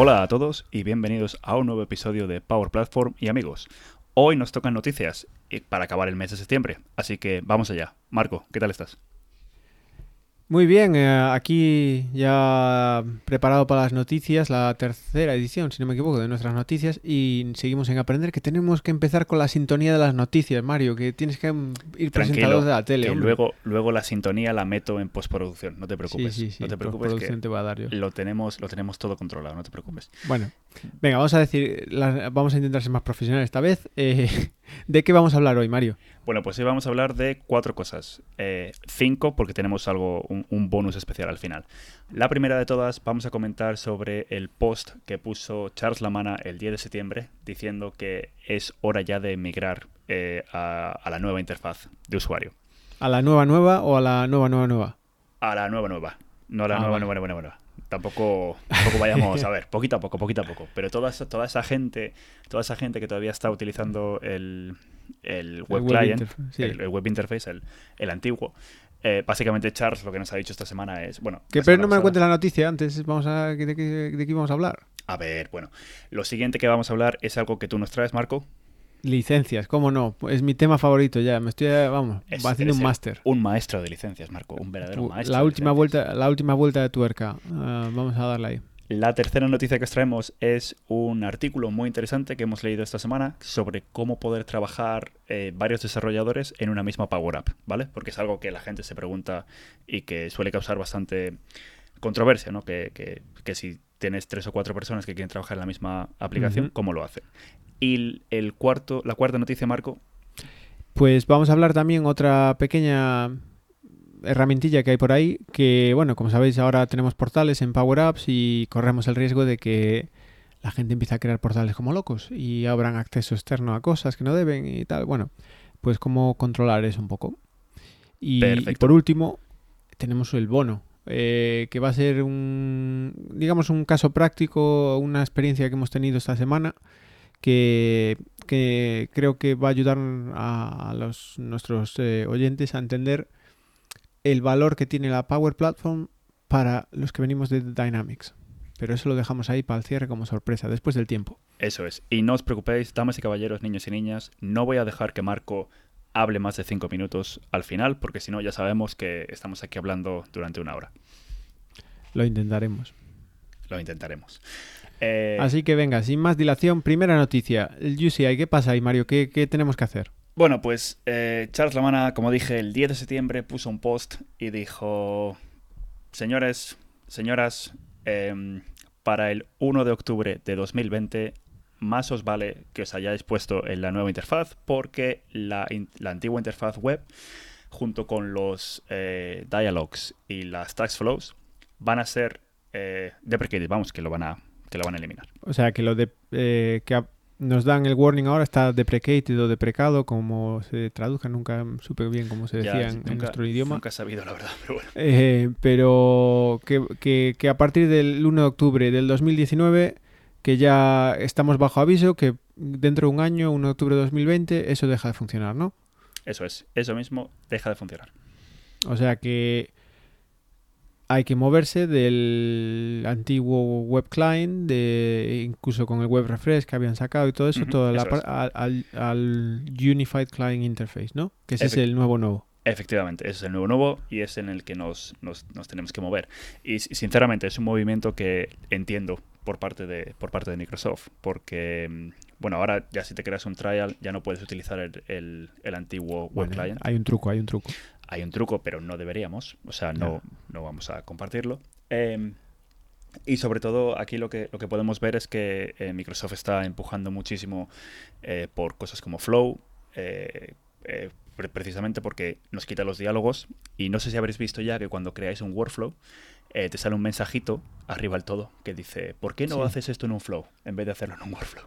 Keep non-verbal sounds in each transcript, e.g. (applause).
Hola a todos y bienvenidos a un nuevo episodio de Power Platform y amigos. Hoy nos tocan noticias para acabar el mes de septiembre, así que vamos allá. Marco, ¿qué tal estás? Muy bien, eh, aquí ya preparado para las noticias, la tercera edición, si no me equivoco, de nuestras noticias y seguimos en aprender que tenemos que empezar con la sintonía de las noticias, Mario, que tienes que ir presentado de la tele. que luego, luego la sintonía la meto en postproducción, no te preocupes. sí, sí, sí, no te preocupes que te va a dar yo. lo tenemos, lo tenemos todo controlado, no te preocupes. Bueno, venga, vamos a decir, vamos a intentar ser más profesionales esta vez. Eh, ¿De qué vamos a hablar hoy, Mario? Bueno, pues hoy vamos a hablar de cuatro cosas. Eh, cinco, porque tenemos algo, un, un bonus especial al final. La primera de todas, vamos a comentar sobre el post que puso Charles Lamana el 10 de septiembre, diciendo que es hora ya de migrar eh, a, a la nueva interfaz de usuario. ¿A la nueva nueva o a la nueva nueva nueva? A la nueva nueva. No a la Ah, nueva, vale. nueva, nueva, nueva. Tampoco, tampoco vayamos a ver, poquito a poco, poquito a poco. Pero toda esa, toda esa gente, toda esa gente que todavía está utilizando el, el web, client, sí. el, el web interface, el, el antiguo. eh, básicamente Charles lo que nos ha dicho esta semana es, bueno, Que pero no me cuentes la noticia antes, vamos a de, qué- de qué íbamos a hablar. A ver, bueno, lo siguiente que vamos a hablar es algo que tú nos traes, Marco. Licencias, ¿cómo no? Es mi tema favorito ya, me estoy, eh, vamos, Es- haciendo un máster. Un maestro de licencias, Marco, un verdadero Uh, maestro. La última vuelta, la última vuelta de tuerca. Ah, vamos a darle ahí. La tercera noticia que os traemos es un artículo muy interesante que hemos leído esta semana sobre cómo poder trabajar eh, varios desarrolladores en una misma Power App, ¿vale? Porque es algo que la gente se pregunta y que suele causar bastante controversia, ¿no? Que, que- que si tienes tres o cuatro personas que quieren trabajar en la misma aplicación. ¿cómo lo hacen? Y el, cuarto, la cuarta noticia, Marco, Pues vamos a hablar también otra pequeña herramientilla que hay por ahí, que bueno, como sabéis ahora tenemos portales en Power Apps y corremos el riesgo de que la gente empiece a crear portales como locos y abran acceso externo a cosas que no deben y tal. Bueno, pues cómo controlar eso un poco. Y, y por último, tenemos el bono, eh, que va a ser un, digamos, un caso práctico, una experiencia que hemos tenido esta semana, que, que creo que va a ayudar a, a los, nuestros eh, oyentes a entender el valor que tiene la Power Platform para los que venimos de Dynamics. Pero eso lo dejamos ahí para el cierre como sorpresa, después del tiempo. eso es. Y no os preocupéis, damas y caballeros, niños y niñas, no voy a dejar que Marco hable más de cinco minutos al final, porque si no ya sabemos que estamos aquí hablando durante una hora. Lo intentaremos. Lo intentaremos. Eh, Así que venga, sin más dilación, primera noticia. El UCI, ¿qué pasa ahí, Mario? ¿Qué, qué tenemos que hacer? Bueno, pues eh, Charles Lamana, como dije, el 10 de septiembre puso un post y dijo, señores, señoras, em, para el 1 de octubre de 2020, más os vale que os hayáis puesto en la nueva interfaz porque la, in- la antigua interfaz web, junto con los eh, dialogues y las tax flows, van a ser eh, deprecated, vamos, que lo van a, que lo van a eliminar. O sea, que lo de eh, que nos dan el warning ahora está deprecated o deprecado, como se traduzca, nunca supe bien cómo se decía en, en nunca- nuestro idioma. Nunca he sabido, la verdad, (laughs) pero bueno. Eh, pero que, que- que a partir del 1 de octubre del 2019, que ya estamos bajo aviso, que dentro de un año, 1 de octubre de 2020, eso deja de funcionar, ¿no? Eso es, eso mismo deja de funcionar. O sea que hay que moverse del antiguo web client, de incluso con el web refresh que habían sacado y todo eso, la eso par- es. al, al- Unified Client Interface, ¿no? Que ese es el nuevo nuevo. Efectivamente, ese es el nuevo nuevo y es en el que nos, nos- nos tenemos que mover. Y sinceramente es un movimiento que entiendo por parte de, por parte de Microsoft, porque, mm, bueno, ahora ya si te creas un trial ya no puedes utilizar el, el- el antiguo web client. hay un truco, hay un truco. Hay un truco, pero no deberíamos, o sea, no, no vamos a compartirlo. Em, y sobre todo aquí lo que, lo que podemos ver es que eh, Microsoft está empujando muchísimo eh, por cosas como Flow, eh, pre- precisamente porque nos quita los diálogos. Y no sé si habréis visto ya que cuando creáis un workflow, te sale un mensajito arriba del todo que dice, ¿por qué no Sí. haces esto en un flow en vez de hacerlo en un workflow?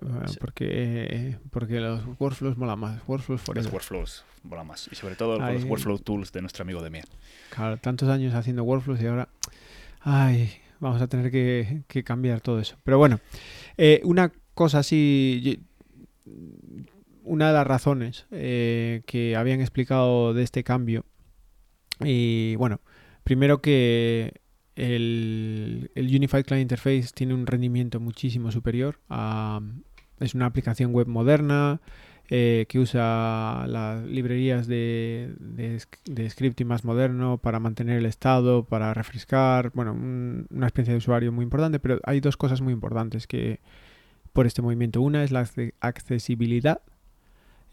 Bueno, Sí. porque, porque los workflows mola más. Workflows Los forever. workflows mola más. Y sobre todo con los Ay. workflow tools de nuestro amigo Demian. Claro, tantos años haciendo workflows y ahora. Ay, vamos a tener que, que cambiar todo eso. Pero bueno, eh, una cosa así. Una de las razones eh, que habían explicado de este cambio. Y bueno, primero que el, Unified Client Interface tiene un rendimiento muchísimo superior. es una aplicación web moderna eh, que usa las librerías de, de, scripting más moderno para mantener el estado, para refrescar. Bueno, una experiencia de usuario muy importante, pero hay dos cosas muy importantes que por este movimiento. Una es la accesibilidad.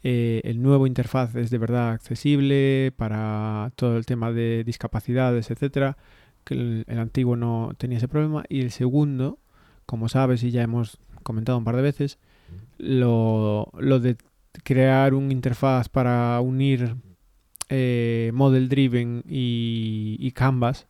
Eh, el nuevo interfaz es de verdad accesible para todo el tema de discapacidades, etcétera que el, antiguo no tenía ese problema. Y el segundo, como sabes y ya hemos comentado un par de veces, lo, de crear un interfaz para unir eh, Model Driven y, Canvas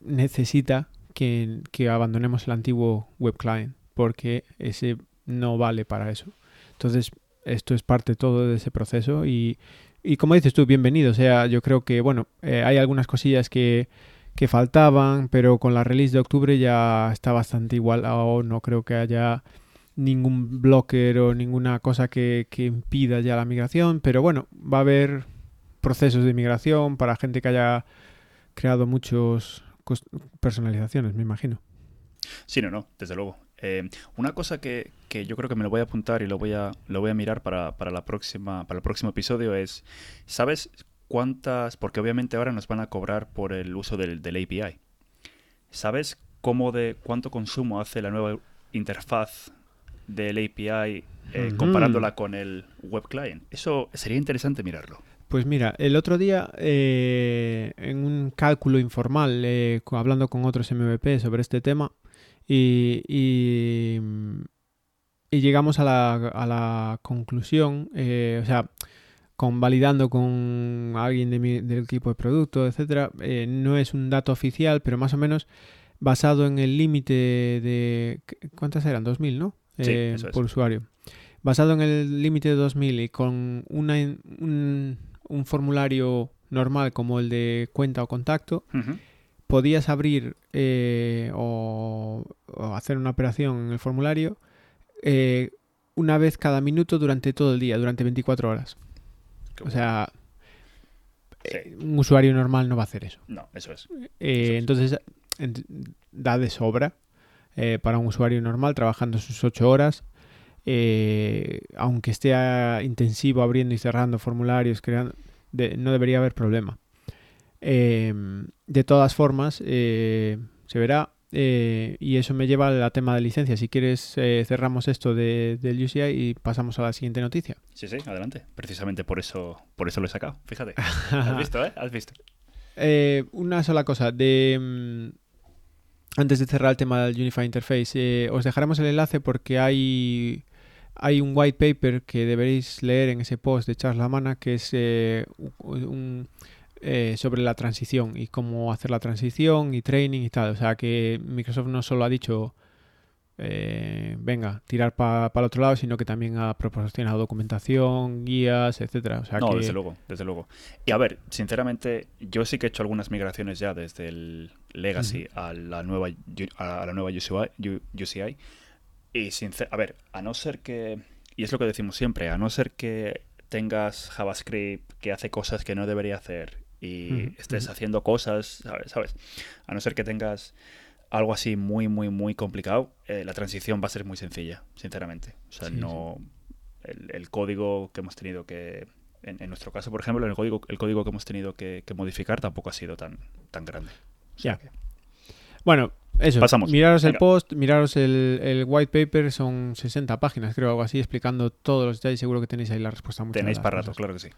necesita que, abandonemos el antiguo web client porque ese no vale para eso. Entonces, esto es parte todo de ese proceso y, y como dices tú, bienvenido. O sea, yo creo que, bueno, eh, hay algunas cosillas que, que, faltaban, pero con la release de octubre ya está bastante igualado. No creo que haya ningún blocker o ninguna cosa que, que impida ya la migración. Pero bueno, va a haber procesos de migración para gente que haya creado muchos personalizaciones, me imagino. Sí, no, no, desde luego. Eh, una cosa que, yo creo que me lo voy a apuntar y lo voy a, lo voy a mirar para, la próxima, para el próximo episodio es, ¿sabes cuántas? Porque obviamente ahora nos van a cobrar por el uso del, API. ¿Sabes cómo de cuánto consumo hace la nueva interfaz del API eh, comparándola con el web client? Eso sería interesante mirarlo. Pues mira, el otro día eh, en un cálculo informal, hablando con otros MVP sobre este tema, y, y, llegamos a la, a la conclusión, eh, o sea, convalidando con alguien de mi, del equipo de producto, etcétera, eh, no es un dato oficial, pero más o menos basado en el límite de. ¿Cuántas eran? 2000, ¿no? Eh, por usuario. Basado en el límite de 2000 y con una, un, un, formulario normal como el de cuenta o contacto, podías abrir eh, o, hacer una operación en el formulario eh, una vez cada minuto durante todo el día, durante 24 horas. o sea, eh, un usuario normal no va a hacer eso. No, eso es. Entonces, da de sobra para un usuario normal trabajando sus 8 horas. aunque esté intensivo abriendo y cerrando formularios, creando, no debería haber problema. Em, de todas formas, eh, se verá. Eh, y eso me lleva al tema de licencia. Si quieres, eh, cerramos esto de, del UCI y pasamos a la siguiente noticia. Sí, sí, adelante. Precisamente por eso, por eso lo he sacado. Fíjate. (laughs) Has visto, ¿eh? Has visto. una sola cosa. De, mm, antes de cerrar el tema del Unify Interface, os dejaremos el enlace porque hay hay un white paper que deberéis leer en ese post de Charles Lamana que es un, eh, sobre la transición y cómo hacer la transición y training y tal. O sea que Microsoft no solo ha dicho, eh, venga, tirar para el otro lado, sino que también ha proporcionado documentación, guías, etcétera. O sea no, desde luego, desde luego. Y a ver, sinceramente, yo sí que he hecho algunas migraciones ya desde el Legacy a la nueva a la nueva UCI, y a ver, a no ser que y es lo que decimos siempre, a no ser que tengas JavaScript que hace cosas que no debería hacer y estés haciendo cosas, ¿sabes? A no ser que tengas algo así muy, muy, muy complicado, eh, la transición va a ser muy sencilla, sinceramente. O sea, no. El, código que hemos tenido que. En, nuestro caso, por ejemplo, el código, el código que hemos tenido que, modificar tampoco ha sido tan, tan grande. ya. Bueno, eso. Pasamos. Miraros el post, miraros el, white paper, son 60 páginas, creo, algo así, explicando todos los detalles. Seguro que tenéis ahí la respuesta. Tenéis para rato, claro que sí.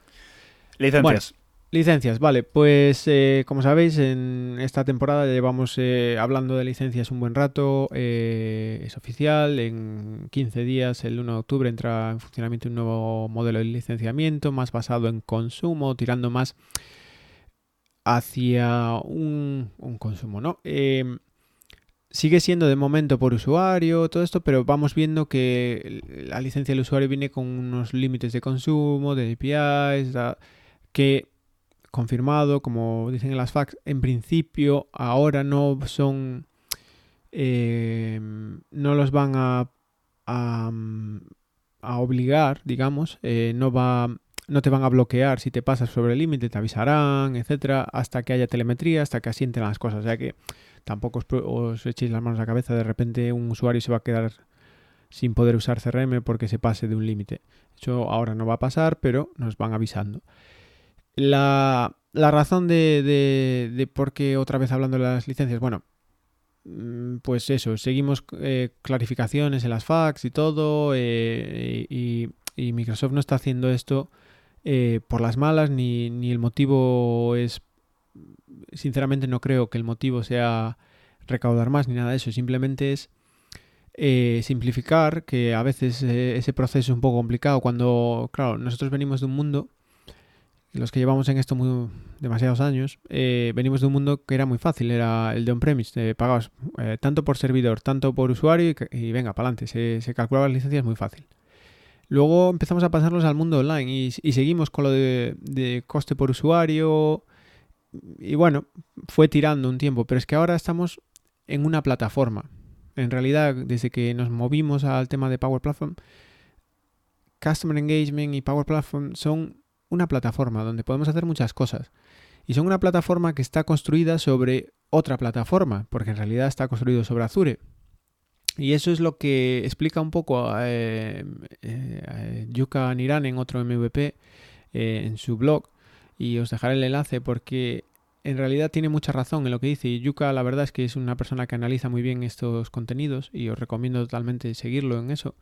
Licencias. Licencias, vale, pues eh, como sabéis en esta temporada llevamos eh, hablando de licencias un buen rato, eh, es oficial, en 15 días, el 1 de octubre, entra en funcionamiento un nuevo modelo de licenciamiento más basado en consumo, tirando más hacia un, un consumo, ¿no? sigue siendo de momento por usuario, todo esto, pero vamos viendo que la licencia del usuario viene con unos límites de consumo, de APIs, que confirmado, como dicen en las fax, en principio ahora no son, eh, no los van a, a, obligar, digamos, eh, no va, no te van a bloquear si te pasas sobre el límite, te avisarán, etcétera, hasta que haya telemetría, hasta que asienten las cosas. O sea que tampoco os, echéis las manos a la cabeza, de repente un usuario se va a quedar sin poder usar CRM porque se pase de un límite. Eso ahora no va a pasar, pero nos van avisando. La, razón de, de, por qué otra vez hablando de las licencias, bueno, mm, pues eso, seguimos eh, clarificaciones en las fax y todo, eh, y, y, Microsoft no está haciendo esto eh, por las malas, ni, ni el motivo es sinceramente no creo que el motivo sea recaudar más ni nada de eso, simplemente es eh, simplificar, que a veces eh, ese proceso es un poco complicado cuando, claro, nosotros venimos de un mundo, los que llevamos en esto muy, demasiados años, eh, venimos de un mundo que era muy fácil, era el de on-premise, te pagabas tanto por servidor, tanto por usuario y, venga, para adelante, se, se calculaban las licencias muy fácil. Luego empezamos a pasarlos al mundo online y, seguimos con lo de, de, coste por usuario, y bueno, fue tirando un tiempo, pero es que ahora estamos en una plataforma. En realidad, desde que nos movimos al tema de Power Platform, Customer Engagement y Power Platform son una plataforma donde podemos hacer muchas cosas. Y son una plataforma que está construida sobre otra plataforma, porque en realidad está construido sobre Azure. Y eso es lo que explica un poco eh, eh, Yuka Niran en otro MVP eh, en su blog, y os dejaré el enlace porque en realidad tiene mucha razón en lo que dice Yuka la verdad es que es una persona que analiza muy bien estos contenidos y os recomiendo totalmente seguirlo en eso.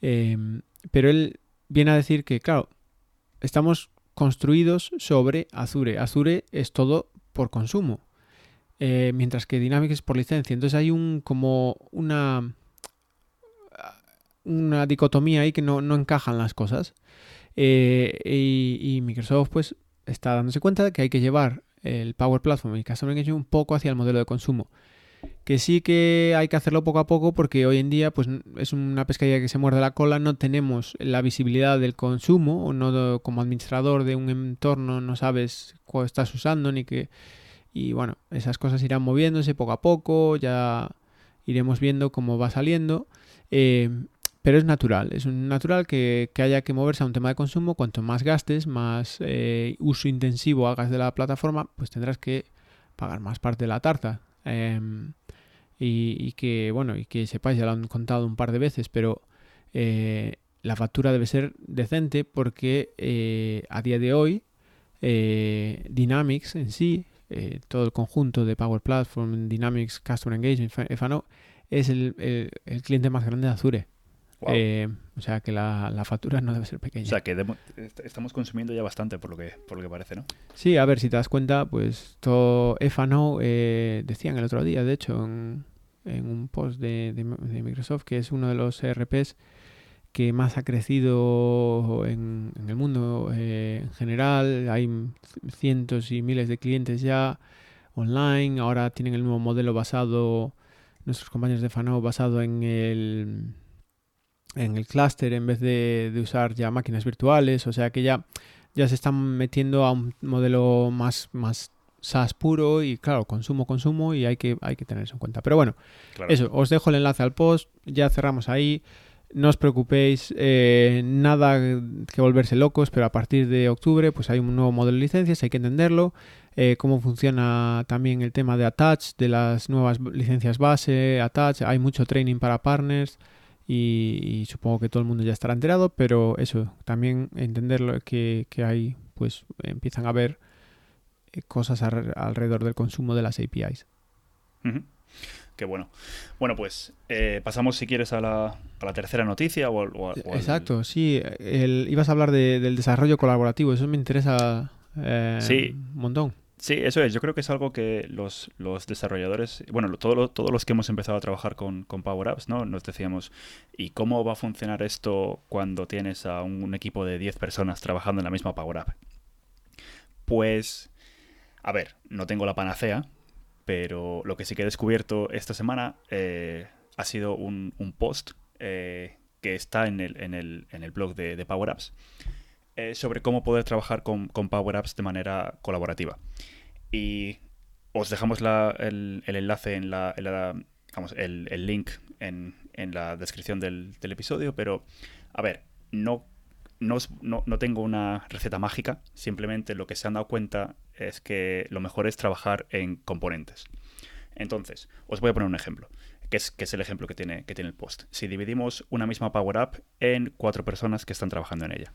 Pero él viene a decir que, claro, estamos construidos sobre Azure. Azure es todo por consumo, eh, mientras que Dynamics es por licencia. Entonces hay un como una una dicotomía ahí que no, no encajan las cosas. Eh, y, Microsoft pues está dándose cuenta de que hay que llevar el Power Platform y Customer Engagement un poco hacia el modelo de consumo. Que sí que hay que hacerlo poco a poco porque hoy en día pues es una pescadilla que se muerde la cola, no tenemos la visibilidad del consumo, o no como administrador de un entorno no sabes cuál estás usando ni qué. Y bueno, esas cosas irán moviéndose poco a poco, ya iremos viendo cómo va saliendo. Eh, pero es natural, es natural que, haya que moverse a un tema de consumo. Cuanto más gastes, más eh, uso intensivo hagas de la plataforma, pues tendrás que pagar más parte de la tarta. Em, y, que, bueno, y que sepáis, ya lo han contado un par de veces, pero eh, la factura debe ser decente porque eh, a día de hoy Dynamics en sí, todo el conjunto de Power Platform, Dynamics Customer Engagement, FANO, es el, el cliente más grande de Azure. Eh, o sea que la, factura no debe ser pequeña. O sea que estamos consumiendo ya bastante por lo que por lo que parece, ¿no? Sí, a ver, si te das cuenta, pues todo FANO eh, decían el otro día, de hecho, en, un post de, Microsoft, que es uno de los ERPs que más ha crecido en, el mundo eh, en general. Hay cientos y miles de clientes ya online. Ahora tienen el nuevo modelo basado, nuestros compañeros de FANO, basado en el en el clúster en vez de, usar ya máquinas virtuales, o sea que ya, ya se están metiendo a un modelo más, más SaaS puro y claro, consumo, consumo y hay que, hay que tener eso en cuenta. Pero bueno, eso, os dejo el enlace al post, ya cerramos ahí. No os preocupéis, eh, nada que volverse locos, pero a partir de octubre pues hay un nuevo modelo de licencias, hay que entenderlo, eh, cómo funciona también el tema de Attach, de las nuevas licencias base, Attach, hay mucho training para partners, y, supongo que todo el mundo ya estará enterado, pero eso, también entender que, que hay, pues empiezan a haber eh, cosas alrededor del consumo de las APIs. Qué bueno. Bueno, pues eh, pasamos si quieres a la, a la tercera noticia o, Exacto, sí. El, ibas a hablar del desarrollo colaborativo, eso me interesa eh, un montón. Sí, eso es. Yo creo que es algo que los, los desarrolladores, bueno, todos los que hemos empezado a trabajar con, con, Power Apps, ¿no? Nos decíamos, ¿y cómo va a funcionar esto cuando tienes a un, equipo de 10 personas trabajando en la misma Power App? Pues, a ver, no tengo la panacea, pero lo que sí que he descubierto esta semana eh, ha sido un, post eh, que está en el, en el, en el blog de, de Power Apps eh, sobre cómo poder trabajar con, con Power Apps de manera colaborativa. Y os dejamos el, enlace en la, vamos, el, link en, la descripción del, episodio, pero a ver, no, no, no, tengo una receta mágica, simplemente lo que se han dado cuenta es que lo mejor es trabajar en componentes. Entonces, os voy a poner un ejemplo, que es, que es el ejemplo que tiene, que tiene el post. Si dividimos una misma Power App en cuatro personas que están trabajando en ella.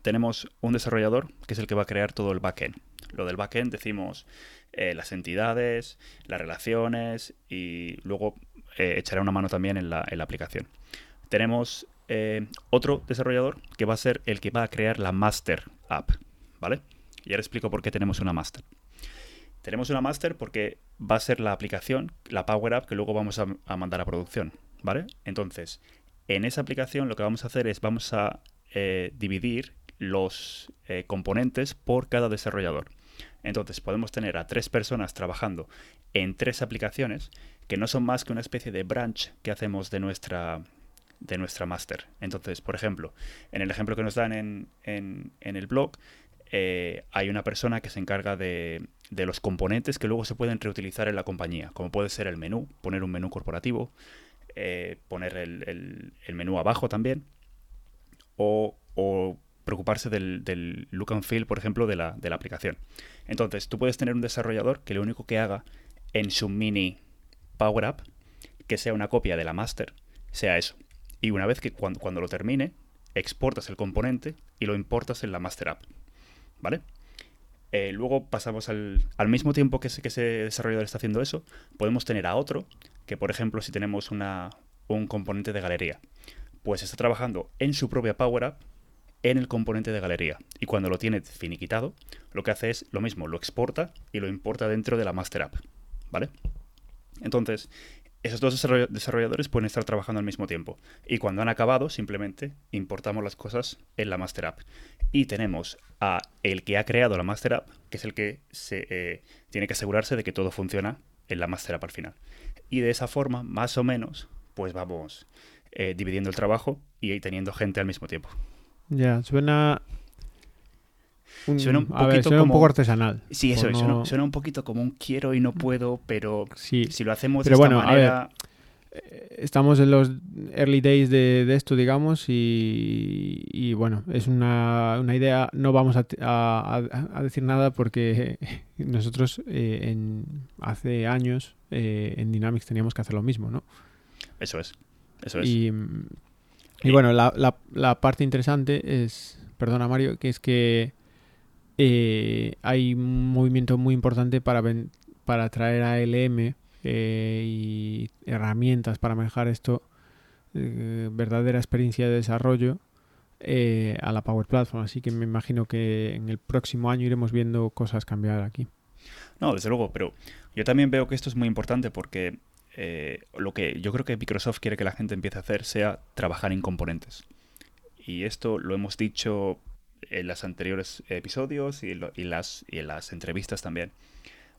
Tenemos un desarrollador que es el que va a crear todo el backend. Lo del backend decimos eh, las entidades, las relaciones y luego eh, echará una mano también en la, en la aplicación. Tenemos eh, otro desarrollador que va a ser el que va a crear la master app, ¿vale? Y ahora explico por qué tenemos una master. Tenemos una master porque va a ser la aplicación, la Power App que luego vamos a, mandar a producción, ¿vale? Entonces, en esa aplicación lo que vamos a hacer es vamos a dividir los componentes por cada desarrollador. Entonces podemos tener a tres personas trabajando en tres aplicaciones que no son más que una especie de branch que hacemos de nuestra, de nuestra master. Entonces, por ejemplo, en el ejemplo que nos dan en, en, el blog, eh, hay una persona que se encarga de, de, los componentes que luego se pueden reutilizar en la compañía, como puede ser el menú, poner un menú corporativo, eh, poner el, el, menú abajo también, o, o preocuparse del, look and feel, por ejemplo, de la, de la aplicación. Entonces, tú puedes tener un desarrollador que lo único que haga en su mini Power App, que sea una copia de la master, sea eso. Y una vez que cuando, cuando lo termine, exportas el componente y lo importas en la master app. ¿Vale? Eh, luego pasamos al, al, mismo tiempo que ese, que ese desarrollador está haciendo eso, podemos tener a otro que, por ejemplo, si tenemos una, un componente de galería, pues está trabajando en su propia Power App en el componente de galería. Y cuando lo tiene finiquitado, lo que hace es lo mismo, lo exporta y lo importa dentro de la Master App. ¿Vale? Entonces, esos dos desarrolladores pueden estar trabajando al mismo tiempo. Y cuando han acabado, simplemente importamos las cosas en la Master App. Y tenemos a el que ha creado la Master App, que es el que se, eh, tiene que asegurarse de que todo funciona en la Master App al final. Y de esa forma, más o menos, pues vamos eh, dividiendo el trabajo y teniendo gente al mismo tiempo. Ya, suena suena un poquito como... un poco artesanal. Sí, eso es. Suena, un poquito como un quiero y no puedo, pero si lo hacemos de esta manera... Eh, estamos en los early days de, esto, digamos, y, bueno, es una, idea. No vamos a, decir nada porque (laughs) nosotros eh, en, hace años eh, en Dynamics teníamos que hacer lo mismo, ¿no? Eso es. Eso es. Y, bueno, la, la parte interesante es, perdona Mario, que es que eh, hay un movimiento muy importante para, para traer a LM eh, y herramientas para manejar esto, eh, verdadera experiencia de desarrollo a la Power Platform. Así que me imagino que en el próximo año iremos viendo cosas cambiar aquí. No, desde luego, pero yo también veo que esto es muy importante porque lo que yo creo que Microsoft quiere que la gente empiece a hacer sea trabajar en componentes. Y esto lo hemos dicho en los anteriores episodios y, las, y en las entrevistas también.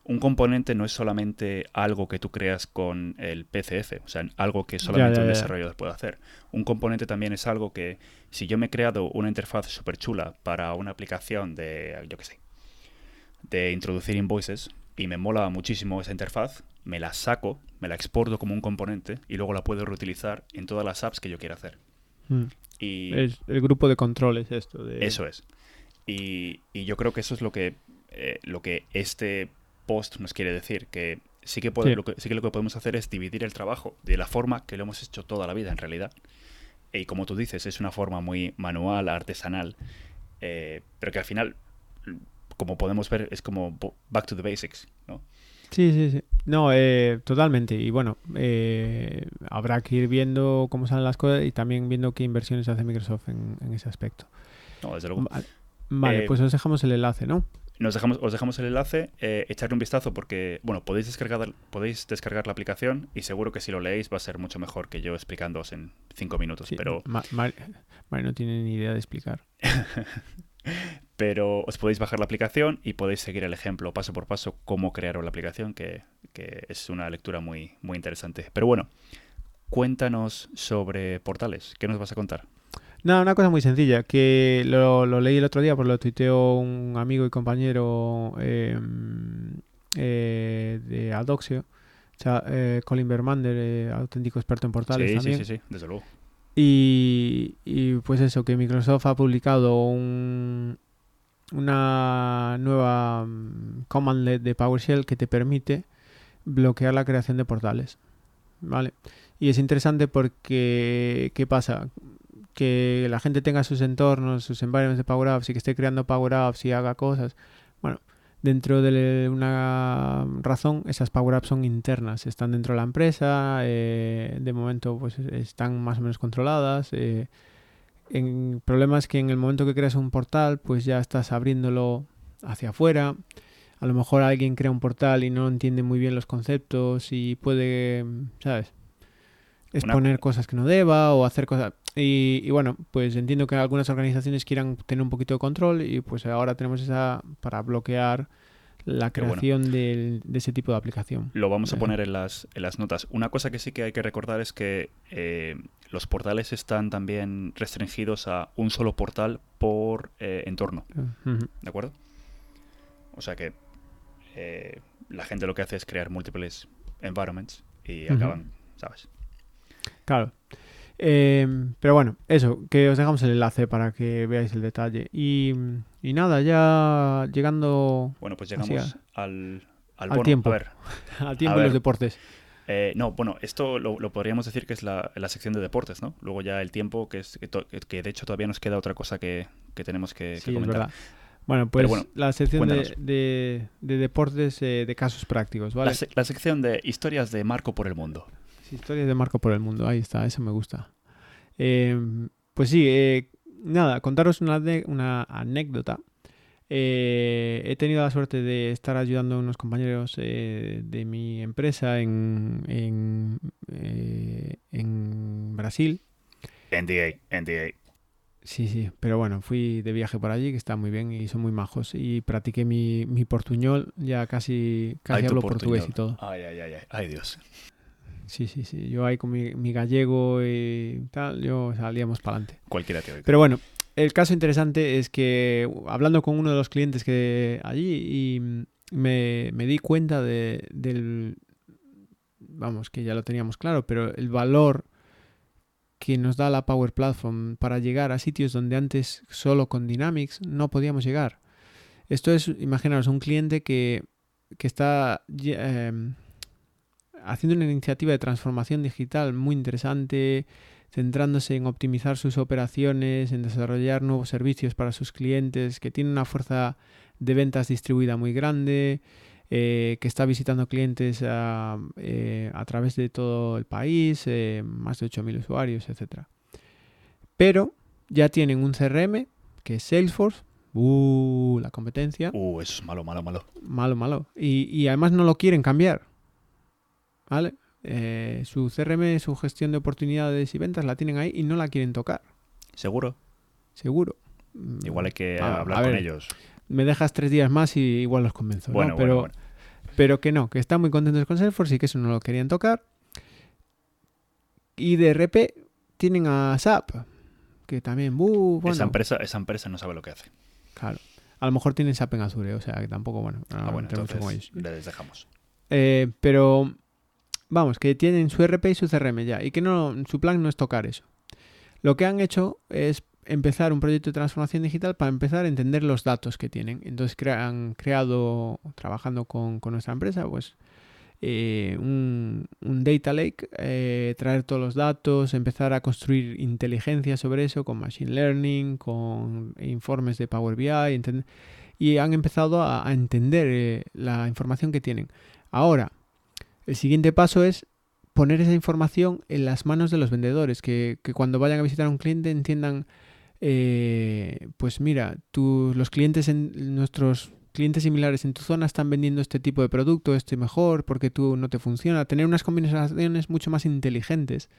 Un componente no es solamente algo que tú creas con el PCF, o sea, algo que solamente un desarrollador puede hacer. Un componente también es algo que, si yo me he creado una interfaz súper chula para una aplicación de, yo qué sé, de introducir invoices y me mola muchísimo esa interfaz, me la saco, me la exporto como un componente y luego la puedo reutilizar en todas las apps que yo quiera hacer. Mm. Es el grupo de controles esto. De... Eso es. Y, yo creo que eso es lo que, eh, lo que este post nos quiere decir, que sí que, Lo que sí que lo que podemos hacer es dividir el trabajo de la forma que lo hemos hecho toda la vida en realidad. Y como tú dices, es una forma muy manual, artesanal, eh, pero que al final, como podemos ver, es como back to the basics, ¿no? Sí, sí, sí. No, eh, totalmente. Y bueno, eh, habrá que ir viendo cómo salen las cosas y también viendo qué inversiones hace Microsoft en, ese aspecto. No, desde luego. Vale, eh, pues os dejamos el enlace, ¿no? Nos dejamos, os dejamos el enlace, echarle un vistazo porque, bueno, podéis descargar, podéis descargar la aplicación y seguro que si lo leéis va a ser mucho mejor que yo explicándoos en cinco minutos. pero Mari no tiene ni idea de explicar. (laughs) pero os podéis bajar la aplicación y podéis seguir el ejemplo paso por paso cómo crearon la aplicación, que, es una lectura muy, muy interesante. Pero bueno, cuéntanos sobre portales. ¿Qué nos vas a contar? Nada, una cosa muy sencilla, que lo, leí el otro día, por lo tuiteó un amigo y compañero em, eh, de Adoxio, o sea, eh, Colin Bermander, eh, auténtico experto en portales sí, también. Sí, sí, sí, desde luego. Y, y, pues eso, que Microsoft ha publicado un, una nueva mm, commandlet de PowerShell que te permite bloquear la creación de portales. ¿Vale? Y es interesante porque, ¿qué pasa? Que la gente tenga sus entornos, sus environments de Power Apps y que esté creando Power Apps y haga cosas. Bueno, dentro de una razón, esas Power Apps son internas, están dentro de la empresa, eh, de momento pues están más o menos controladas. Eh, en problemas que en el momento que creas un portal, pues ya estás abriéndolo hacia afuera. A lo mejor alguien crea un portal y no entiende muy bien los conceptos y puede, ¿sabes? Exponer cosas que no deba o hacer cosas. Y, y, bueno, pues entiendo que algunas organizaciones quieran tener un poquito de control y pues ahora tenemos esa para bloquear la creación bueno. de, de, ese tipo de aplicación. Lo vamos a poner en las, en las notas. Una cosa que sí que hay que recordar es que eh, los portales están también restringidos a un solo portal por eh, entorno. Uh -huh. ¿De acuerdo? O sea que eh, la gente lo que hace es crear múltiples environments y acaban, ¿sabes? Claro. Eh, pero bueno, eso, que os dejamos el enlace para que veáis el detalle. Y, y nada, ya llegando Bueno, pues llegamos al, al, al bono. tiempo. A ver, (laughs) al tiempo de los deportes. eh, no, bueno, esto lo, lo podríamos decir que es la, la sección de deportes, ¿no? Luego ya el tiempo, que es que, to- que de hecho todavía nos queda otra cosa que, que tenemos que, que Sí, es comentar. Bueno, pues bueno, la sección de, de- de deportes eh, de casos prácticos, ¿vale? La sección de historias de Marco por el mundo. Historias de Marco por el mundo, ahí está, eso me gusta. Eh, pues sí, eh, nada, contaros una, una anécdota. Eh, he tenido la suerte de estar ayudando a unos compañeros eh, de mi empresa en, en, eh, en Brasil. NDA, NDA. Sí, sí, pero bueno, fui de viaje por allí, que está muy bien y son muy majos. Y practiqué mi, mi portuñol, ya casi, casi Ay, hablo portugués y portuñol. todo. Ay, ay, ay, ay. Ay, Dios. Sí, sí, sí. Yo ahí con mi, mi gallego y tal, yo salíamos para adelante. Cualquiera te oiga. Pero bueno, el caso interesante es que hablando con uno de los clientes que allí y me, me di cuenta de, del, vamos, que ya lo teníamos claro, pero el valor que nos da la Power Platform para llegar a sitios donde antes solo con Dynamics no podíamos llegar. Esto es, imaginaros, un cliente que, que está em, haciendo una iniciativa de transformación digital muy interesante, centrándose en optimizar sus operaciones, en desarrollar nuevos servicios para sus clientes, que tiene una fuerza de ventas distribuida muy grande, eh, que está visitando clientes a, eh, a través de todo el país, eh, más de 8.000 usuarios, etc. Pero ya tienen un CRM, que es Salesforce, uh, la competencia, Uh, eso es malo, malo, malo. malo, malo, y, y además no lo quieren cambiar, ¿vale? Eh, su CRM, su gestión de oportunidades y ventas la tienen ahí y no la quieren tocar, ¿Seguro? seguro. Mm, Igual hay que Ah, hablar con ellos. Me dejas tres días más y igual los convenzo, ¿no? Bueno, Pero, bueno, bueno. pero que no, que están muy contentos con Salesforce y que eso no lo querían tocar. Y de RP tienen a SAP, que también, uh, bueno, esa, empresa, esa empresa no sabe lo que hace. claro. A lo mejor tienen SAP en Azure, o sea que tampoco, bueno, no Ah, bueno, entremos con entonces ellos. les dejamos. Eh, pero vamos, que tienen su RP y su CRM ya, y que no, su plan no es tocar eso. Lo que han hecho es empezar un proyecto de transformación digital para empezar a entender los datos que tienen. Entonces han creado, trabajando con, nuestra empresa, pues eh, un, data lake, eh, traer todos los datos, empezar a construir inteligencia sobre eso con machine learning, con informes de Power BI, y han empezado a, a entender eh, la información que tienen. Ahora, el siguiente paso es poner esa información en las manos de los vendedores, que, cuando vayan a visitar a un cliente entiendan, eh, pues mira, tú, los clientes en nuestros clientes similares en tu zona están vendiendo este tipo de producto, este mejor, porque tú no te funciona. Tener unas combinaciones mucho más inteligentes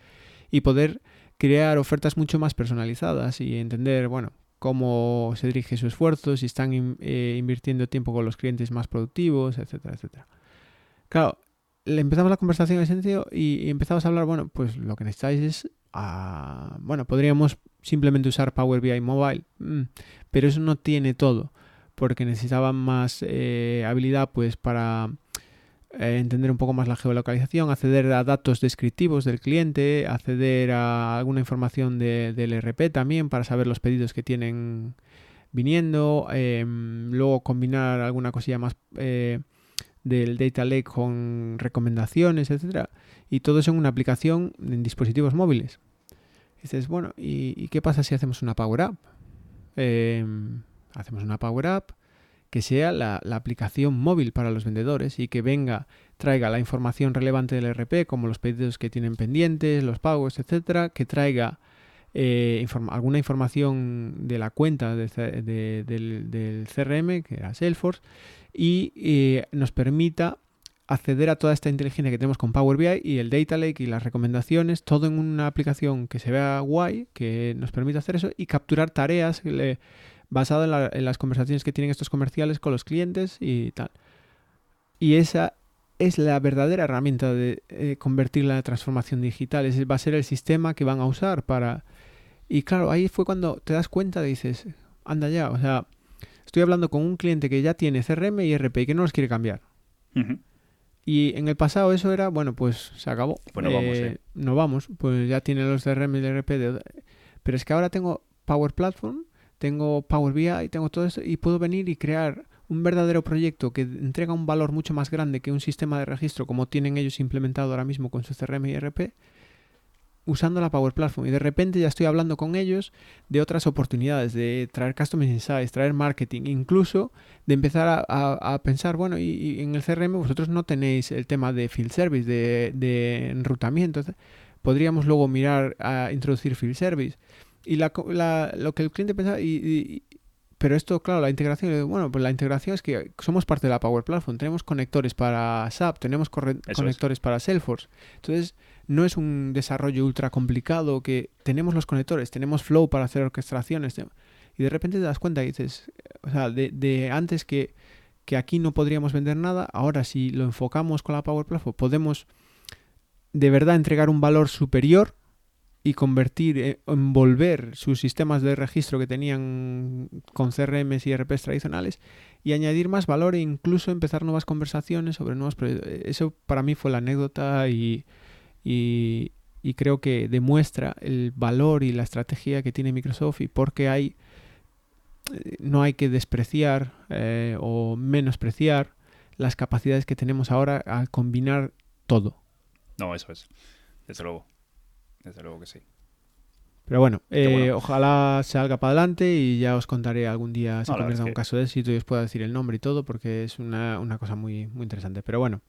y poder crear ofertas mucho más personalizadas y entender, bueno, cómo se dirige su esfuerzo, si están eh, invirtiendo tiempo con los clientes más productivos, etcétera, etcétera. Claro, le empezamos la conversación en ese y, empezamos a hablar, bueno, pues lo que necesitáis es, ah, bueno, podríamos simplemente usar Power BI Mobile, mm, pero eso no tiene todo, porque necesitaban más eh, habilidad, pues, para eh, entender un poco más la geolocalización, acceder a datos descriptivos del cliente, acceder a alguna información de, del RP también para saber los pedidos que tienen viniendo, em, luego combinar alguna cosilla más eh, del Data Lake con recomendaciones, etcétera, y todo eso en una aplicación en dispositivos móviles. dices, bueno, ¿y, qué pasa si hacemos una Power App? Em, hacemos una Power App que sea la, aplicación móvil para los vendedores y que venga, traiga la información relevante del RP, como los pedidos que tienen pendientes, los pagos, etcétera, que traiga eh, alguna información de la cuenta del, CRM, que era Salesforce, y eh, nos permita acceder a toda esta inteligencia que tenemos con Power BI y el Data Lake y las recomendaciones, todo en una aplicación que se vea guay, que nos permita hacer eso y capturar tareas basado en, las conversaciones que tienen estos comerciales con los clientes y tal. Y esa es la verdadera herramienta de eh, convertir la transformación digital. Ese va a ser el sistema que van a usar para... Y claro, ahí fue cuando te das cuenta, dices, anda ya, o sea, estoy hablando con un cliente que ya tiene CRM y RP y que no los quiere cambiar. Y en el pasado eso era, bueno, pues se acabó. Pues no vamos, eh, No vamos, pues ya tiene los CRM y el RP. Pero es que ahora tengo Power Platform, tengo Power BI, tengo todo eso y puedo venir y crear un verdadero proyecto que entrega un valor mucho más grande que un sistema de registro como tienen ellos implementado ahora mismo con su CRM y RP usando la Power Platform y de repente ya estoy hablando con ellos de otras oportunidades, de traer Customer Insights, traer marketing, incluso de empezar a, pensar, bueno, y, en el CRM vosotros no tenéis el tema de field service, de, enrutamiento, podríamos luego mirar a introducir field service. Y la, lo que el cliente pensaba, y, pero esto, claro, la integración, bueno, pues la integración es que somos parte de la Power Platform, tenemos conectores para SAP, tenemos conectores para Salesforce. Entonces, no es un desarrollo ultra complicado que tenemos los conectores, tenemos Flow para hacer orquestaciones. Y de repente te das cuenta y dices, o sea, de, antes que, que, aquí no podríamos vender nada, ahora si lo enfocamos con la Power Platform, podemos de verdad entregar un valor superior y convertir, eh, envolver sus sistemas de registro que tenían con CRMs y RPs tradicionales y añadir más valor e incluso empezar nuevas conversaciones sobre nuevos proyectos. Eso para mí fue la anécdota y, y, creo que demuestra el valor y la estrategia que tiene Microsoft y por qué hay eh, no hay que despreciar eh, o menospreciar las capacidades que tenemos ahora al combinar todo. No, eso es. Desde luego. Desde luego que sí. Pero bueno, eh, ojalá salga para adelante y ya os contaré algún día si no, un caso de éxito y os pueda decir el nombre y todo, porque es una, cosa muy, muy interesante. Pero bueno,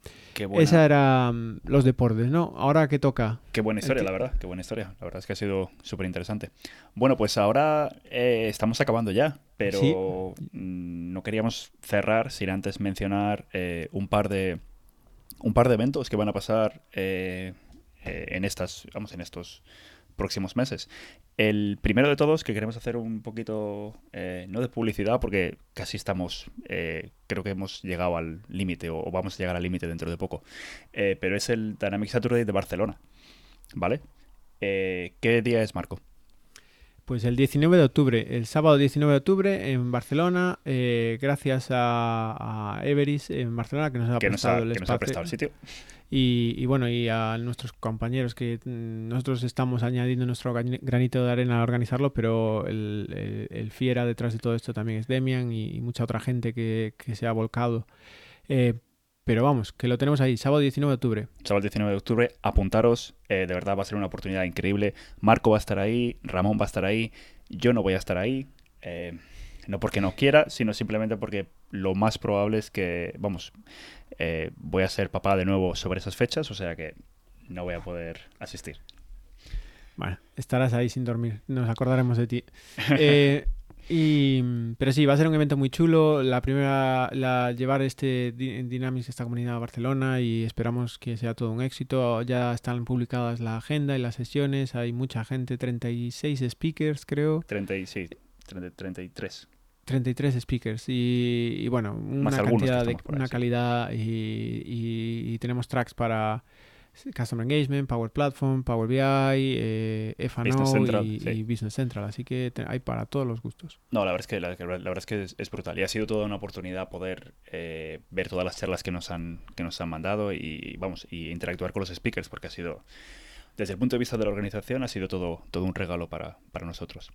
esa era mm, los deportes, ¿no? Ahora que toca. Qué buena historia, la verdad, qué buena historia. La verdad es que ha sido súper interesante. Bueno, pues ahora eh, estamos acabando ya, pero mm, no queríamos cerrar sin antes mencionar eh, un par de un par de eventos que van a pasar en estas, vamos, en estos próximos meses. El primero de todos, que queremos hacer un poquito, eh, no de publicidad, porque casi estamos, eh, creo que hemos llegado al límite o, vamos a llegar al límite dentro de poco, eh, pero es el Dynamic Saturday de Barcelona, ¿vale? ¿Qué día es, Marco? Pues el 19 de octubre, el sábado 19 de octubre en Barcelona, gracias a, Everis en Barcelona que nos ha prestado el espacio. prestado el sitio. Y, bueno, y a nuestros compañeros que mm, nosotros estamos añadiendo nuestro granito de arena a organizarlo, pero el, fiera detrás de todo esto también es Demian y, mucha otra gente que, se ha volcado. Eh, pero vamos, que lo tenemos ahí, sábado 19 de octubre. Sábado 19 de octubre, apuntaros, eh, de verdad va a ser una oportunidad increíble. Marco va a estar ahí, Ramón va a estar ahí, yo no voy a estar ahí. Eh, no porque no quiera, sino simplemente porque lo más probable es que, vamos, eh, voy a ser papá de nuevo sobre esas fechas, o sea que no voy a poder asistir. Bueno, estarás ahí sin dormir, nos acordaremos de ti. Eh, (laughs) y, pero sí, va a ser un evento muy chulo. La primera, la, llevar este Dynamics, esta comunidad a Barcelona y esperamos que sea todo un éxito. Ya están publicadas la agenda y las sesiones. Hay mucha gente, 36 speakers creo. 36, 33. 33 speakers y, bueno, una cantidad de una calidad y, tenemos tracks para Customer Engagement, Power Platform, Power BI, eh, Business Central, y, sí. y Business Central. Así que te- hay para todos los gustos. No, la verdad es que, la, la verdad es, que es, es brutal. Y ha sido toda una oportunidad poder eh, ver todas las charlas que nos han, que nos han mandado y, vamos, y interactuar con los speakers, porque ha sido, desde el punto de vista de la organización, ha sido todo, todo un regalo para, para nosotros.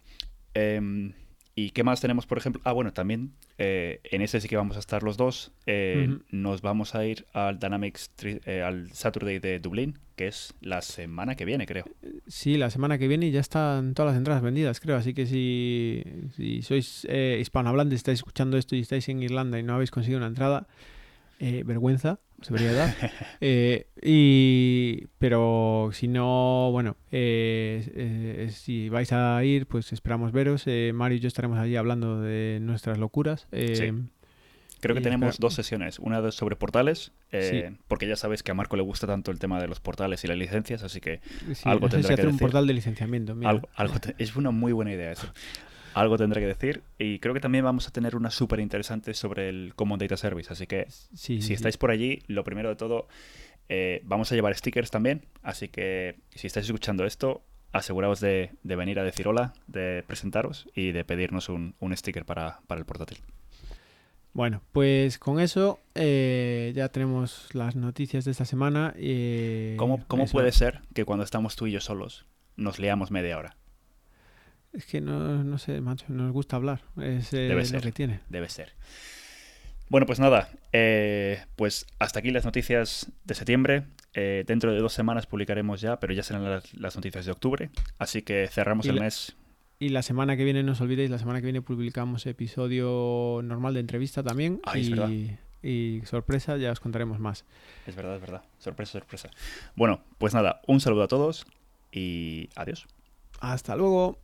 Em, ¿Y qué más tenemos, por ejemplo? Ah, bueno, también eh, en ese sí que vamos a estar los dos. Eh. Nos vamos a ir al Dynamics, tri- eh, al Saturday de Dublín, que es la semana que viene, creo. Sí, la semana que viene ya están todas las entradas vendidas, creo. Así que si, si sois eh, hispanohablantes, estáis escuchando esto y estáis en Irlanda y no habéis conseguido una entrada, eh, vergüenza, os debería dar. Eh, y, pero si no, bueno, eh, eh, si vais a ir, pues esperamos veros. Eh, Mario y yo estaremos allí hablando de nuestras locuras. Sí. Creo que tenemos dos sesiones. Una sobre portales, eh, porque ya sabes que a Marco le gusta tanto el tema de los portales y las licencias, así que sí, algo no sé tendrá si que hacer un decir. portal de licenciamiento. mira. algo, algo te- es una muy buena idea eso. (laughs) Algo tendré que decir. Y creo que también vamos a tener una súper interesante sobre el Common Data Service. Así que Sí, si sí. estáis por allí, lo primero de todo, eh, vamos a llevar stickers también. Así que si estáis escuchando esto, aseguraos de, de venir a decir hola, de presentaros y de pedirnos un, un sticker para, para el portátil. Bueno, pues con eso eh, ya tenemos las noticias de esta semana. eh, ¿Cómo, cómo puede ser que cuando estamos tú y yo solos nos leamos media hora? Es que no, no sé, macho, nos gusta hablar. Es eh, Debe lo ser. que tiene. Debe ser. Bueno, pues nada, eh, pues hasta aquí las noticias de septiembre. Eh, dentro de dos semanas publicaremos ya, pero ya serán las, las noticias de octubre. Así que cerramos el la- mes. Y la semana que viene, no os olvidéis, la semana que viene publicamos episodio normal de entrevista también. Ay, es verdad. y, y sorpresa, ya os contaremos más. Es verdad, es verdad. Sorpresa, sorpresa. Bueno, pues nada, un saludo a todos y adiós. Hasta luego.